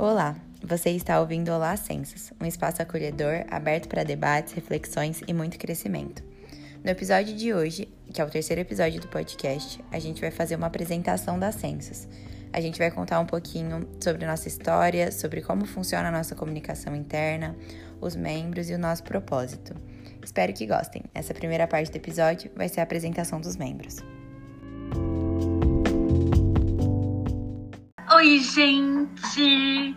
Olá, você está ouvindo Olá Censos, um espaço acolhedor, aberto para debates, reflexões e muito crescimento. No episódio de hoje, que é o terceiro episódio do podcast, a gente vai fazer uma apresentação da Censos. A gente vai contar um pouquinho sobre nossa história, sobre como funciona a nossa comunicação interna, os membros e o nosso propósito. Espero que gostem. Essa primeira parte do episódio vai ser a apresentação dos membros. Oi, gente!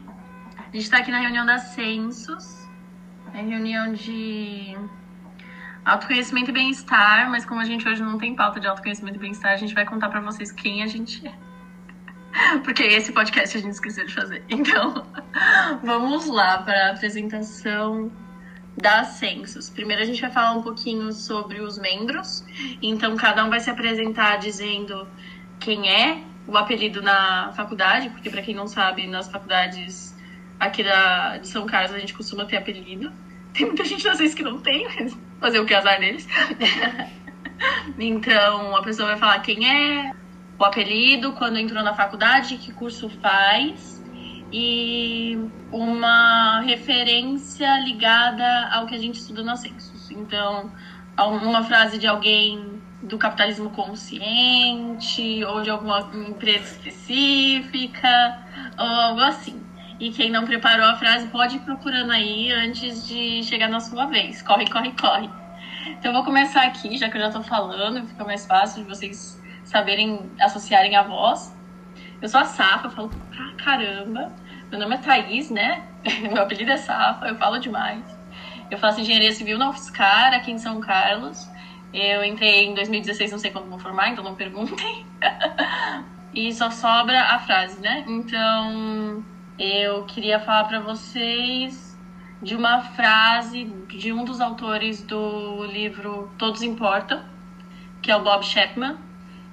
A gente tá aqui na reunião da Census, é reunião de autoconhecimento e bem-estar, mas como a gente hoje não tem pauta de autoconhecimento e bem-estar, a gente vai contar para vocês quem a gente é. Porque esse podcast a gente esqueceu de fazer. Então, vamos lá para a apresentação da Census. Primeiro a gente vai falar um pouquinho sobre os membros. Então, cada um vai se apresentar dizendo quem é, o apelido na faculdade, porque para quem não sabe, nas faculdades aqui da, de São Carlos a gente costuma ter apelido. Tem muita gente às vezes que não tem, mas fazer o que azar deles. então a pessoa vai falar quem é, o apelido, quando entrou na faculdade, que curso faz e uma referência ligada ao que a gente estuda na Census. Então, uma frase de alguém do capitalismo consciente ou de alguma empresa específica ou algo assim. E quem não preparou a frase pode ir procurando aí antes de chegar na sua vez. Corre, corre, corre. Então eu vou começar aqui, já que eu já tô falando, fica mais fácil de vocês saberem associarem a voz. Eu sou a Safa, falo pra caramba. Meu nome é Thaís, né? Meu apelido é Safa, eu falo demais. Eu faço engenharia civil na UFSCar, aqui em São Carlos. Eu entrei em 2016, não sei quando vou formar, então não perguntem. e só sobra a frase, né? Então, eu queria falar para vocês de uma frase de um dos autores do livro Todos Importam, que é o Bob Chapman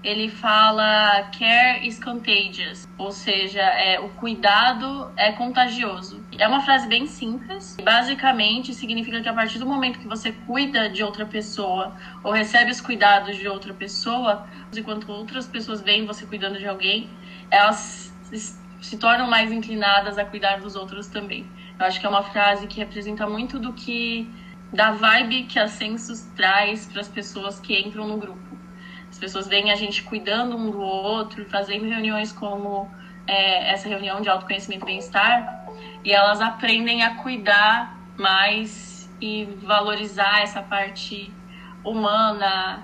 ele fala care is contagious, ou seja, é, o cuidado é contagioso. É uma frase bem simples. Basicamente, significa que a partir do momento que você cuida de outra pessoa ou recebe os cuidados de outra pessoa, enquanto outras pessoas veem você cuidando de alguém, elas se tornam mais inclinadas a cuidar dos outros também. Eu acho que é uma frase que representa muito do que da vibe que a Census traz para as pessoas que entram no grupo. As pessoas veem a gente cuidando um do outro, fazendo reuniões como é, essa reunião de autoconhecimento e bem-estar, e elas aprendem a cuidar mais e valorizar essa parte humana,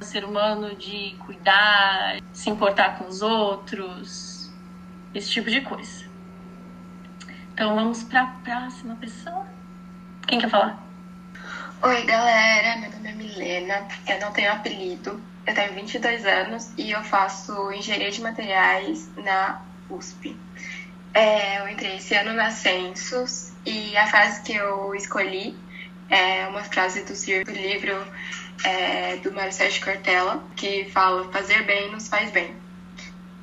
ser humano de cuidar, se importar com os outros, esse tipo de coisa. Então vamos para a próxima pessoa. Quem quer falar? Oi, galera. Meu nome é Milena. Eu não tenho apelido. Eu tenho 22 anos e eu faço engenharia de materiais na USP. É, eu entrei esse ano na Census e a frase que eu escolhi é uma frase do, livro é, do Mário Sérgio Cortella, que fala fazer bem nos faz bem.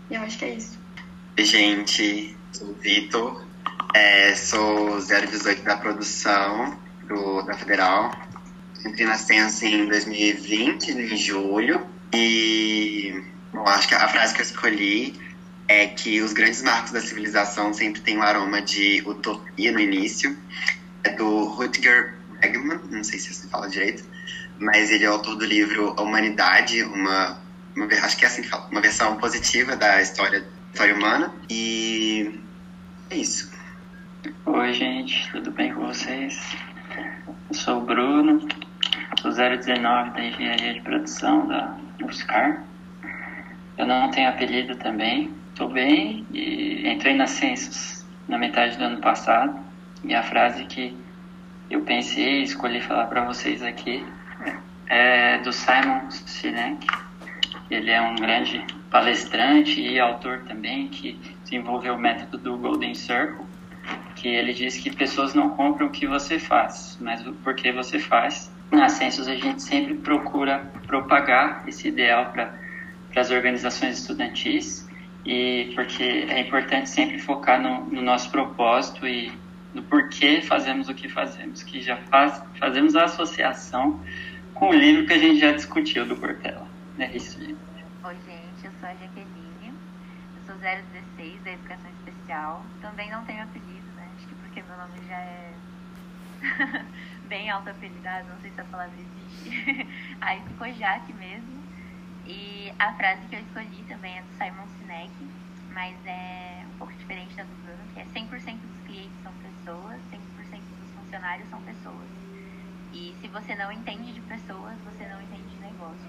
E eu acho que é isso. Gente, sou o Vitor, é, sou 018 da produção do, da Federal. Entrei na Census em 2020, em julho. E bom, acho que a frase que eu escolhi é que os grandes marcos da civilização sempre têm um aroma de utopia no início. É do Rutger Bregman, não sei se você fala direito, mas ele é autor do livro A Humanidade, uma, uma acho que é assim que fala, uma versão positiva da história, história humana. E é isso. Oi, gente, tudo bem com vocês? Eu sou o Bruno, sou 019 da Engenharia de Produção da UFSCar. Eu não tenho apelido também, estou bem e entrei na Census na metade do ano passado. E a frase que eu pensei e escolhi falar para vocês aqui é do Simon Sinek. Ele é um grande palestrante e autor também que desenvolveu o método do Golden Circle, que ele diz que pessoas não compram o que você faz, mas o porquê você faz na Census a gente sempre procura propagar esse ideal para as organizações estudantis e porque é importante sempre focar no, no, nosso propósito e no porquê fazemos o que fazemos, que já faz, fazemos a associação com o livro que a gente já discutiu do Cortella. É isso, gente. Oi, gente, eu sou a Jaqueline, eu sou 016 da Educação Especial. Também não tenho apelido, né? Acho que porque meu nome já é bem alto apelidado, não sei se a palavra existe. Aí ficou Jaque mesmo. E a frase que eu escolhi também é do Simon Sinek, mas é um pouco diferente da do Bruno, que é 100% dos clientes são pessoas, 100% dos funcionários são pessoas. E se você não entende de pessoas, você não entende de negócios.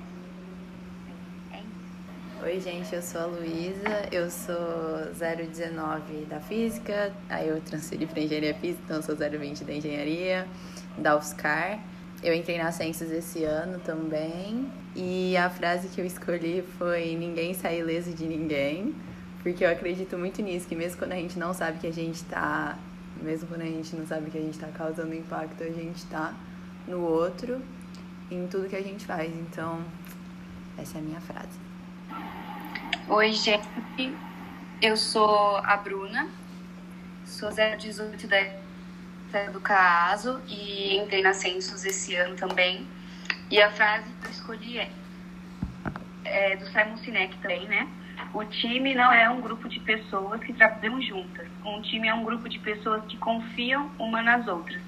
É isso. Oi, gente, eu sou a Luísa, eu sou 019 da Física, aí eu transferi para Engenharia Física, então eu sou 020 da Engenharia, da UFSCar. Eu entrei na Ciências esse ano também, e a frase que eu escolhi foi: Ninguém sai ileso de ninguém, porque eu acredito muito nisso, que mesmo quando a gente não sabe que a gente está, mesmo quando a gente não sabe que a gente está causando impacto, a gente está no outro, em tudo que a gente faz. Então, essa é a minha frase. Oi, gente. Eu sou a Bruna, sou 018 da do CASO e entrei na Census esse ano também. E a frase que eu escolhi é, é do Simon Sinek também, né? O time não é um grupo de pessoas que trabalham juntas. Um time é um grupo de pessoas que confiam uma nas outras.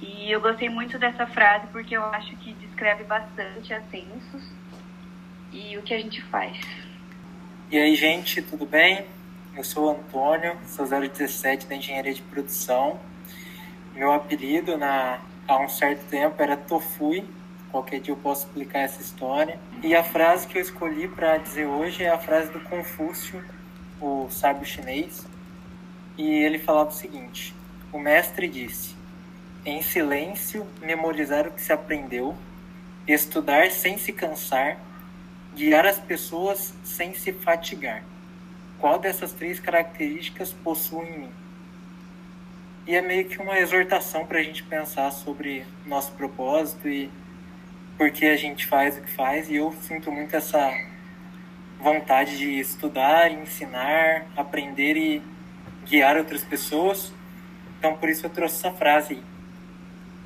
E eu gostei muito dessa frase porque eu acho que descreve bastante a Census e o que a gente faz. E aí, gente, tudo bem? Eu sou o Antônio, sou 017 da Engenharia de Produção. Meu apelido na, há um certo tempo era Tofui. Qualquer dia eu posso explicar essa história. E a frase que eu escolhi para dizer hoje é a frase do Confúcio, o sábio chinês. E ele falava o seguinte: O mestre disse, em silêncio memorizar o que se aprendeu, estudar sem se cansar, guiar as pessoas sem se fatigar. Qual dessas três características possui em mim? E é meio que uma exortação para a gente pensar sobre nosso propósito e por que a gente faz o que faz. E eu sinto muito essa vontade de estudar, ensinar, aprender e guiar outras pessoas. Então, por isso eu trouxe essa frase.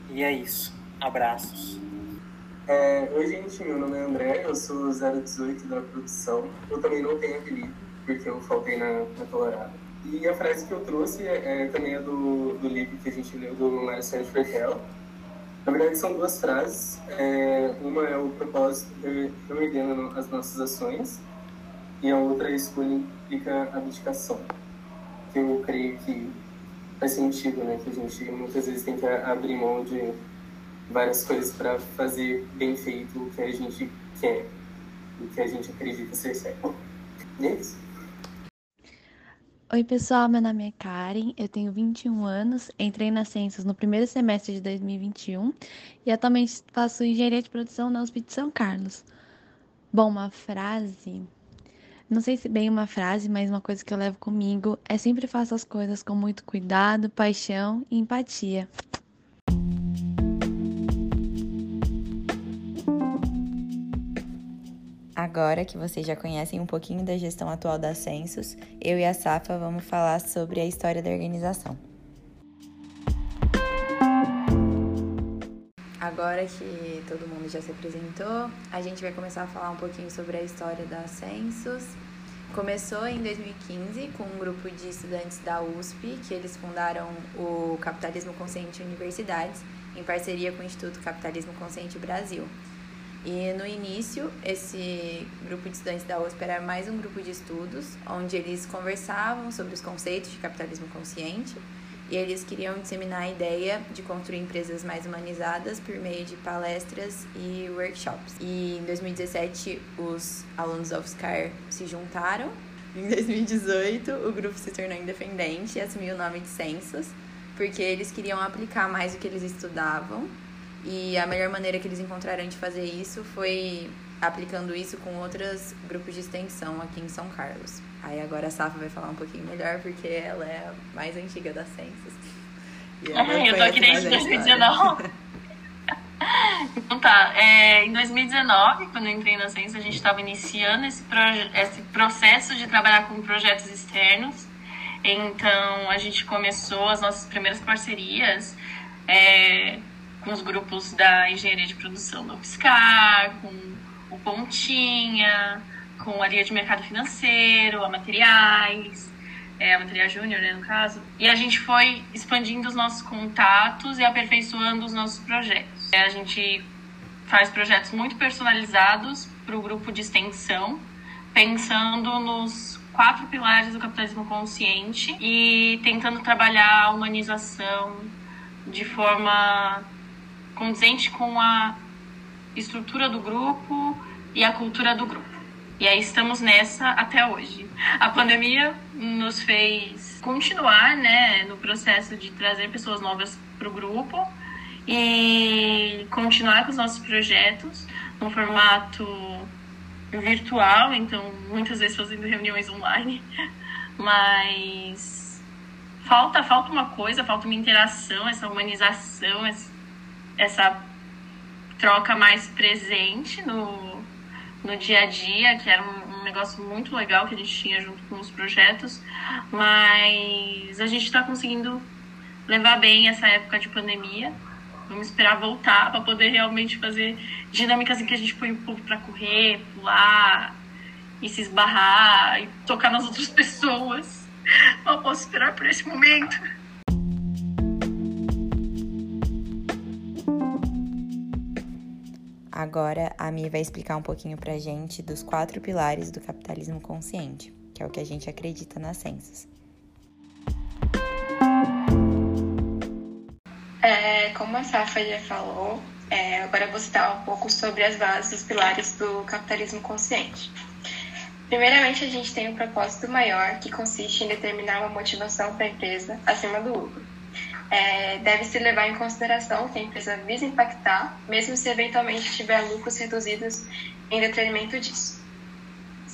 E é isso. Abraços. É, oi, gente. Meu nome é André. Eu sou 018 da produção. Eu também não tenho apelido, porque eu faltei na, na Colorado. E a frase que eu trouxe é, é também é do, do livro que a gente leu do Mário Sérgio Fertel. Na verdade, são duas frases. É, uma é o propósito reordena as nossas ações, e a outra é a escolha implica abdicação. Que eu creio que faz sentido, né? Que a gente muitas vezes tem que abrir mão de várias coisas para fazer bem feito o que a gente quer, o que a gente acredita ser certo. E é isso. Oi, pessoal, meu nome é Karen, eu tenho 21 anos, entrei na Ciências no primeiro semestre de 2021 e atualmente faço Engenharia de Produção na USP de São Carlos. Bom, uma frase não sei se bem uma frase, mas uma coisa que eu levo comigo é sempre faça as coisas com muito cuidado, paixão e empatia. Agora que vocês já conhecem um pouquinho da gestão atual da Census, eu e a Safa vamos falar sobre a história da organização. Agora que todo mundo já se apresentou, a gente vai começar a falar um pouquinho sobre a história da Census. Começou em 2015 com um grupo de estudantes da USP, que eles fundaram o Capitalismo Consciente Universidades, em parceria com o Instituto Capitalismo Consciente Brasil. E no início, esse grupo de estudantes da USP era mais um grupo de estudos, onde eles conversavam sobre os conceitos de capitalismo consciente e eles queriam disseminar a ideia de construir empresas mais humanizadas por meio de palestras e workshops. E em 2017, os alunos da UFSCar se juntaram. Em 2018, o grupo se tornou independente e assumiu o nome de Census, porque eles queriam aplicar mais o que eles estudavam. E a melhor maneira que eles encontraram de fazer isso foi aplicando isso com outros grupos de extensão aqui em São Carlos. Aí agora a Safa vai falar um pouquinho melhor, porque ela é a mais antiga das ciências. É, eu tô aqui desde 2019. então tá, é, em 2019, quando eu entrei na ciência, a gente estava iniciando esse, esse processo de trabalhar com projetos externos. Então a gente começou as nossas primeiras parcerias é, com os grupos da engenharia de produção do UFSCar, com o Pontinha, com a linha de mercado financeiro, a materiais, é, a Material Júnior, né, no caso. E a gente foi expandindo os nossos contatos e aperfeiçoando os nossos projetos. A gente faz projetos muito personalizados para o grupo de extensão, pensando nos quatro pilares do capitalismo consciente e tentando trabalhar a humanização de forma condizente com a estrutura do grupo e a cultura do grupo. E aí estamos nessa até hoje. A pandemia nos fez continuar, né, no processo de trazer pessoas novas para o grupo e continuar com os nossos projetos no formato virtual, então muitas vezes fazendo reuniões online, mas falta falta uma coisa, falta uma interação, essa humanização, essa troca mais presente no no dia a dia, que era um, um, negócio muito legal que a gente tinha junto com os projetos, mas a gente está conseguindo levar bem essa época de pandemia. Vamos esperar voltar para poder realmente fazer dinâmicas em que a gente põe o povo para correr, pular e se esbarrar e tocar nas outras pessoas. Não posso esperar por esse momento. Agora a Mi vai explicar um pouquinho pra gente dos quatro pilares do capitalismo consciente, que é o que a gente acredita nas censos. É, como a Safa já falou, é, agora vou citar um pouco sobre as bases, os pilares do capitalismo consciente. Primeiramente, a gente tem um propósito maior, que consiste em determinar uma motivação para a empresa acima do lucro é, deve-se levar em consideração que a empresa visa impactar, mesmo se eventualmente tiver lucros reduzidos em detrimento disso.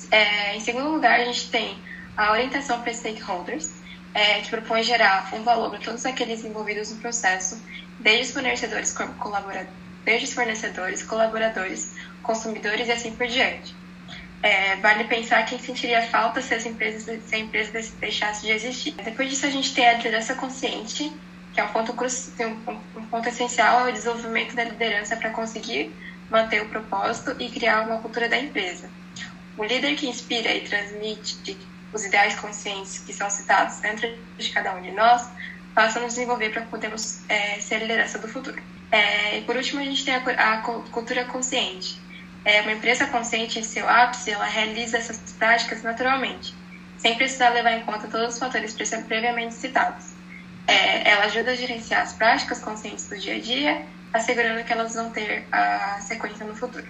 É, em segundo lugar, a gente tem a orientação para stakeholders, é, que propõe gerar um valor para todos aqueles envolvidos no processo, desde os fornecedores, colaboradores, desde os fornecedores, colaboradores, consumidores e assim por diante. É, vale pensar quem sentiria falta se as empresas se a empresa deixasse de existir. Depois disso, a gente tem a liderança consciente, que é um ponto, um, um ponto essencial ao desenvolvimento da liderança para conseguir manter o propósito e criar uma cultura da empresa. O líder que inspira e transmite os ideais conscientes que são citados dentro de cada um de nós passa a nos desenvolver para podermos é, ser a liderança do futuro. É, e por último, a gente tem a, a cultura consciente. É, uma empresa consciente em seu ápice, ela realiza essas práticas naturalmente, sem precisar levar em conta todos os fatores previamente citados. É, ela ajuda a gerenciar as práticas conscientes do dia a dia, assegurando que elas vão ter a sequência no futuro.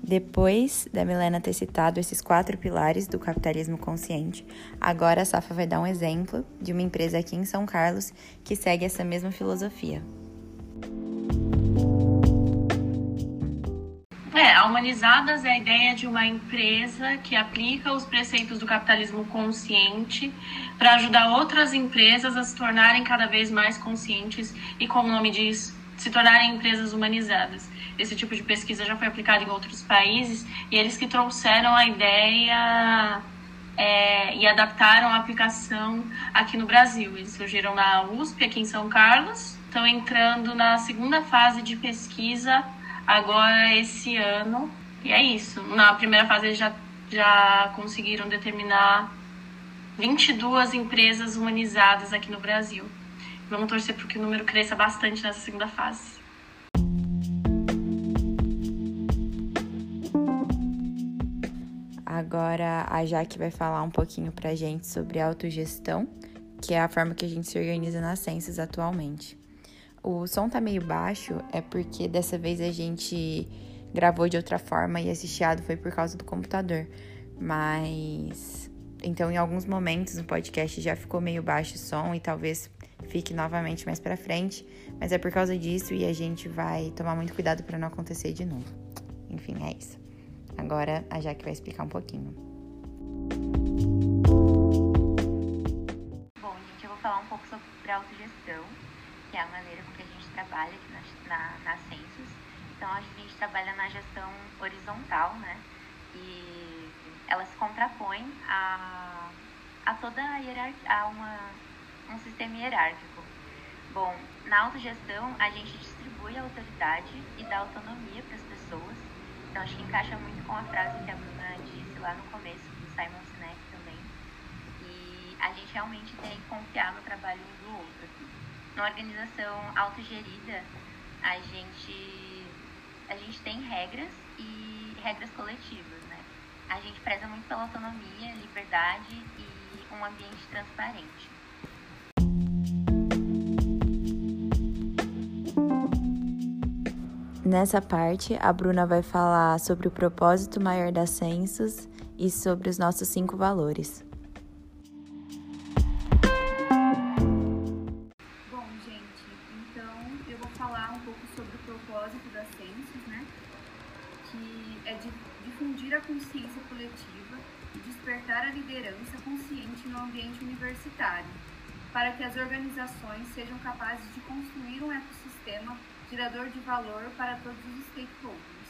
Depois da Milena ter citado esses quatro pilares do capitalismo consciente, agora a Safa vai dar um exemplo de uma empresa aqui em São Carlos que segue essa mesma filosofia. É, a Humanizadas é a ideia de uma empresa que aplica os preceitos do capitalismo consciente para ajudar outras empresas a se tornarem cada vez mais conscientes e, como o nome diz, se tornarem empresas humanizadas. Esse tipo de pesquisa já foi aplicado em outros países e eles que trouxeram a ideia é, e adaptaram a aplicação aqui no Brasil. Eles surgiram na USP, aqui em São Carlos, estão entrando na segunda fase de pesquisa agora esse ano. E é isso. Na primeira fase eles já, já conseguiram determinar 22 empresas humanizadas aqui no Brasil. Vamos torcer para que o número cresça bastante nessa segunda fase. Agora a Jaque vai falar um pouquinho pra gente sobre autogestão, que é a forma que a gente se organiza nas ciências atualmente. O som tá meio baixo, é porque dessa vez a gente gravou de outra forma e esse chiado foi por causa do computador. Mas. Então, em alguns momentos no podcast já ficou meio baixo o som e talvez fique novamente mais para frente, mas é por causa disso e a gente vai tomar muito cuidado para não acontecer de novo. Enfim, é isso. Agora a Jaque vai explicar um pouquinho. Bom, gente, eu vou falar um pouco sobre autogestão que é a maneira com que a gente trabalha aqui na, na, na Census. Então, a gente trabalha na gestão horizontal, né? E ela se contrapõe a, a toda a hierarquia, a uma, um sistema hierárquico. Bom, na autogestão, a gente distribui a autoridade e dá autonomia para as pessoas. Então, acho que encaixa muito com a frase que a Bruna disse lá no começo, do Simon Sinek também. E a gente realmente tem que confiar no trabalho um do outro. Numa organização autogerida, a gente, a gente tem regras e regras coletivas, né? A gente preza muito pela autonomia, liberdade e um ambiente transparente. Nessa parte, a Bruna vai falar sobre o propósito maior da Census e sobre os nossos cinco valores. Organizações sejam capazes de construir um ecossistema gerador de valor para todos os stakeholders.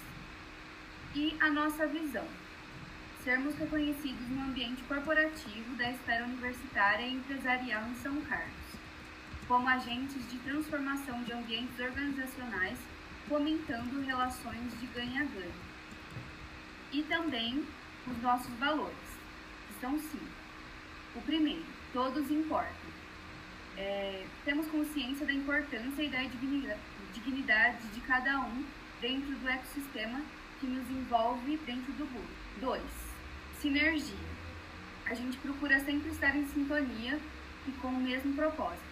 E a nossa visão: sermos reconhecidos no ambiente corporativo da esfera universitária e empresarial em São Carlos, como agentes de transformação de ambientes organizacionais, fomentando relações de ganha-ganha. E também os nossos valores, que são cinco. O primeiro, todos importam. É, temos consciência da importância e da dignidade de cada um dentro do ecossistema que nos envolve dentro do grupo. 2. Sinergia. A gente procura sempre estar em sintonia e com o mesmo propósito.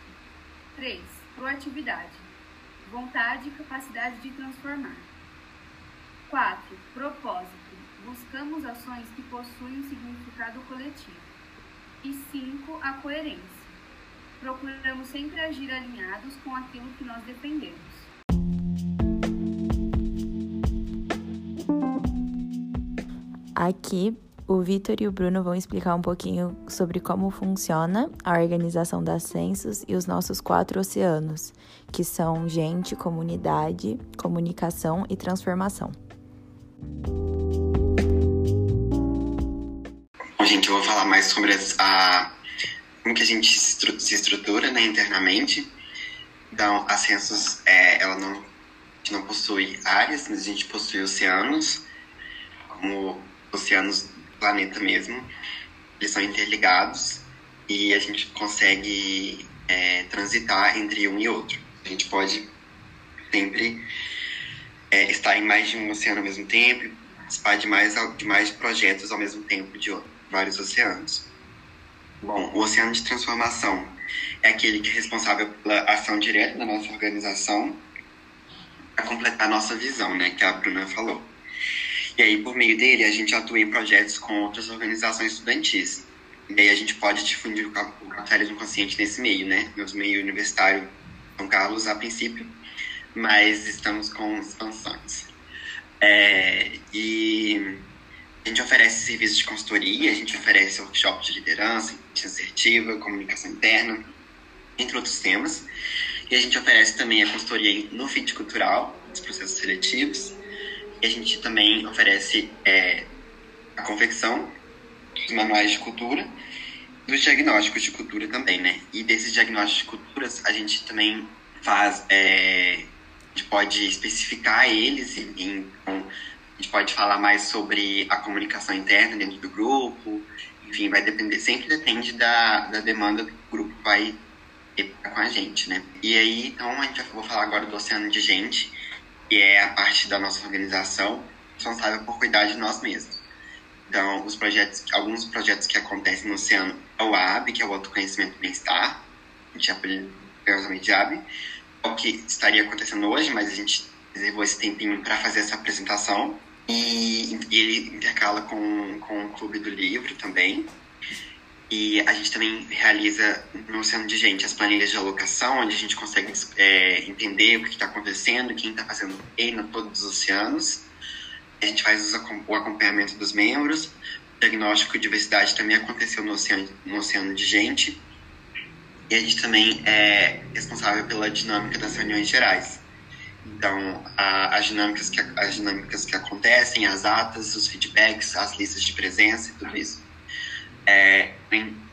3. Proatividade. Vontade e capacidade de transformar. 4. Propósito. Buscamos ações que possuem um significado coletivo. E 5. A coerência. Procuramos sempre agir alinhados com aquilo que nós defendemos. Aqui, o Vitor e o Bruno vão explicar um pouquinho sobre como funciona a organização das censos e os nossos quatro oceanos, que são gente, comunidade, comunicação e transformação. Bom, gente, eu vou falar mais sobre a, como que a gente se estrutura né, internamente. Então, a censos, é, ela não, não possui áreas, mas a gente possui oceanos, como oceanos do planeta mesmo, eles são interligados e a gente consegue é, transitar entre um e outro. A gente pode sempre é, estar em mais de um oceano ao mesmo tempo, participar de mais, de mais projetos ao mesmo tempo de vários oceanos. Bom, o oceano de transformação é aquele que é responsável pela ação direta da nossa organização para completar a nossa visão, né, que a Bruna falou. E aí, por meio dele, a gente atua em projetos com outras organizações estudantis. E aí a gente pode difundir o capitalismo consciente nesse meio, né? No meio universitário São Carlos, a princípio, mas estamos com expansões. É, e a gente oferece serviços de consultoria, a gente oferece workshops de liderança, assertiva, comunicação interna, entre outros temas. E a gente oferece também a consultoria no fit cultural, nos processos seletivos, e a gente também oferece é, a confecção dos manuais de cultura, dos diagnósticos de cultura também, né? E desses diagnósticos de culturas, a gente também faz, é, a gente pode especificar eles, em, a gente pode falar mais sobre a comunicação interna dentro do grupo, enfim, vai depender, sempre depende da, da demanda que o grupo vai ter com a gente, né? E aí, então, a gente vai falar agora do Oceano de Gente, que é a parte da nossa organização responsável por cuidar de nós mesmos. Então, os projetos, alguns projetos que acontecem no oceano é o AB, que é o Autoconhecimento e Bem-Estar, a gente apelida de AB, é o que estaria acontecendo hoje, mas a gente reservou esse tempinho para fazer essa apresentação. E, e, ele intercala com, com o Clube do Livro também. E a gente também realiza no Oceano de Gente as planilhas de alocação, onde a gente consegue é, entender o que está acontecendo, quem está fazendo que em todos os oceanos. A gente faz o acompanhamento dos membros. O diagnóstico de diversidade também aconteceu no Oceano, no oceano de Gente. E a gente também é responsável pela dinâmica das reuniões gerais. Então, a, as, dinâmicas que, as dinâmicas que acontecem, as atas, os feedbacks, as listas de presença e tudo isso. É,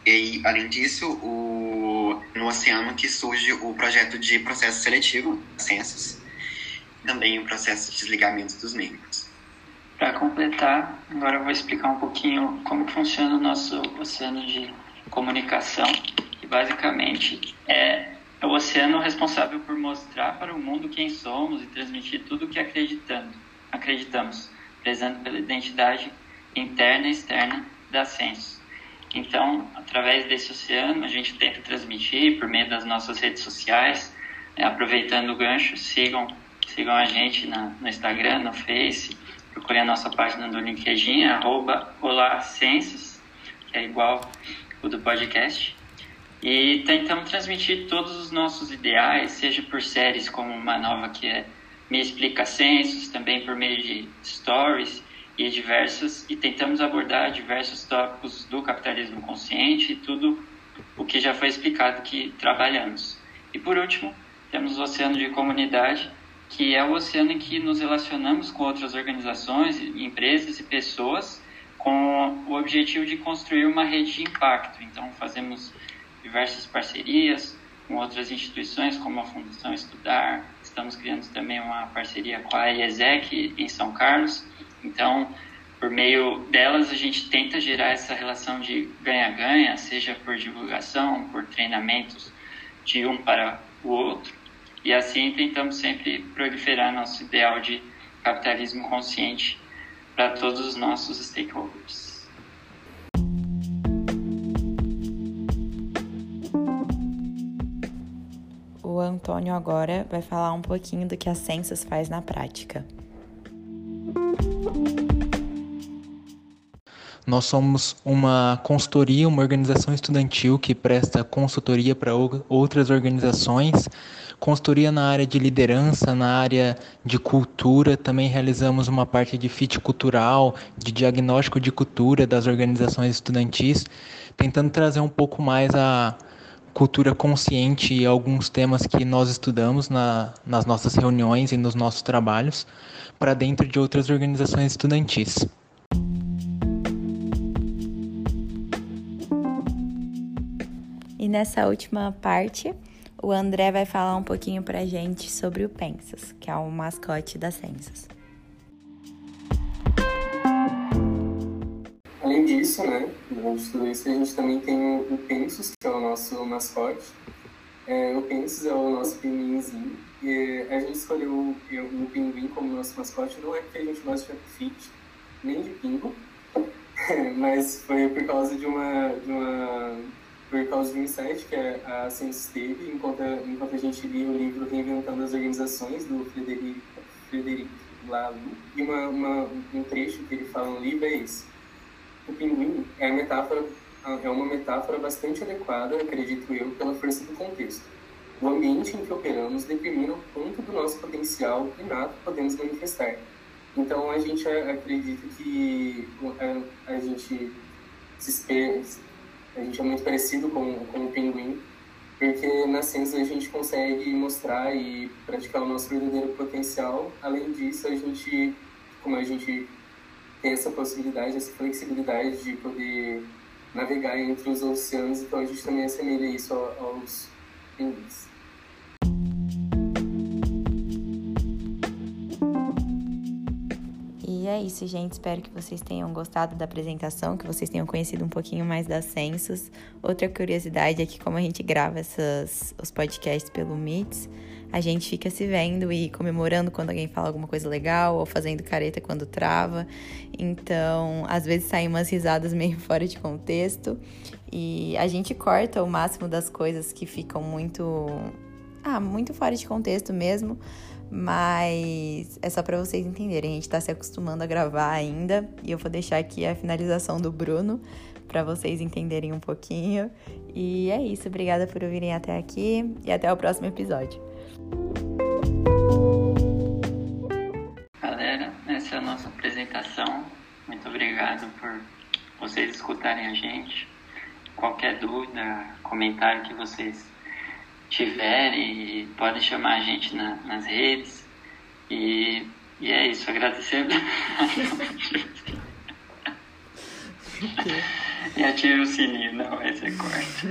e além disso, o, no no oceano que surge o projeto de processo seletivo das ciências, também o processo de desligamento dos membros. Para completar, agora eu vou explicar um pouquinho como funciona o nosso oceano de comunicação, que basicamente é o oceano responsável por mostrar para o mundo quem somos e transmitir tudo o que acreditando, acreditamos, prezando pela identidade interna e externa da Censo. Então, através desse oceano, a gente tenta transmitir por meio das nossas redes sociais, né, aproveitando o gancho, sigam, sigam a gente na, no Instagram, no Face, procurem a nossa página do LinkedIn, arroba Censos, que é igual o do podcast. E tentamos transmitir todos os nossos ideais, seja por séries como uma nova que é Me Explica Censos, também por meio de stories e diversos e tentamos abordar diversos tópicos do capitalismo consciente e tudo o que já foi explicado que trabalhamos. E por último, temos o oceano de comunidade, que é o oceano em que nos relacionamos com outras organizações, empresas e pessoas com o objetivo de construir uma rede de impacto. Então, fazemos diversas parcerias com outras instituições, como a Fundação Estudar. Estamos criando também uma parceria com a IESEC em São Carlos. Então, por meio delas, a gente tenta gerar essa relação de ganha-ganha, seja por divulgação, por treinamentos de um para o outro. E assim tentamos sempre proliferar nosso ideal de capitalismo consciente para todos os nossos stakeholders. Antônio agora vai falar um pouquinho do que a Census faz na prática. Nós somos uma consultoria, uma organização estudantil que presta consultoria para outras organizações, consultoria na área de liderança, na área de cultura, também realizamos uma parte de fit cultural, de diagnóstico de cultura das organizações estudantis, tentando trazer um pouco mais a cultura consciente e alguns temas que nós estudamos na, nas nossas reuniões e nos nossos trabalhos para dentro de outras organizações estudantis. E nessa última parte, o André vai falar um pouquinho pra gente sobre o Pensas, que é o mascote da Census. Além disso, né, de tudo isso, a gente também tem o Pensos, que é o nosso mascote. É, o Pensos é o nosso pinguinzinho. E a gente escolheu o, o pinguim como nosso mascote, não é porque a gente gosta de fit, nem de pingo, mas foi por causa de uma, de uma por causa de um insight que a Census teve enquanto, enquanto a gente lia o livro Reinventando as Organizações, do Frederic, Frederic Laloux. E uma, uma, um trecho que ele fala no livro é esse. O pinguim é, metáfora, é uma metáfora bastante adequada, acredito eu, pela força do contexto. O ambiente em que operamos determina o quanto do nosso potencial inato podemos manifestar. Então, a gente acredita que a, a gente se a gente é muito parecido com, com o pinguim, porque na ciência a gente consegue mostrar e praticar o nosso verdadeiro potencial. Além disso, a gente, como a gente tem essa possibilidade, essa flexibilidade de poder navegar entre os oceanos, então a gente também assemelha isso aos pinguins. E é isso, gente. Espero que vocês tenham gostado da apresentação, que vocês tenham conhecido um pouquinho mais das censos. Outra curiosidade é que, como a gente grava essas, os podcasts pelo Meets, a gente fica se vendo e comemorando quando alguém fala alguma coisa legal ou fazendo careta quando trava. Então, às vezes saem umas risadas meio fora de contexto e a gente corta o máximo das coisas que ficam muito. Ah, muito fora de contexto mesmo mas é só para vocês entenderem, a gente tá se acostumando a gravar ainda e eu vou deixar aqui a finalização do Bruno para vocês entenderem um pouquinho. E é isso, obrigada por ouvirem até aqui e até o próximo episódio. Galera, essa é a nossa apresentação. Muito obrigado por vocês escutarem a gente. Qualquer dúvida, comentário que vocês tiverem, podem chamar a gente na, nas redes. E, e é isso, agradecer. e ative o sininho, não, esse é corte.